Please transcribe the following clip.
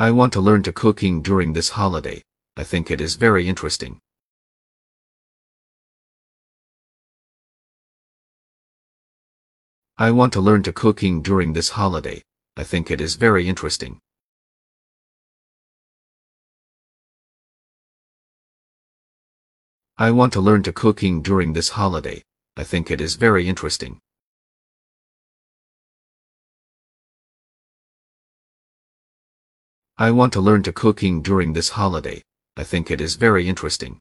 I want to learn to cooking during this holiday. I think it is very interesting. I want to learn to cooking during this holiday. I think it is very interesting. I want to learn to cooking during this holiday. I think it is very interesting. I want to learn to cooking during this holiday. I think it is very interesting.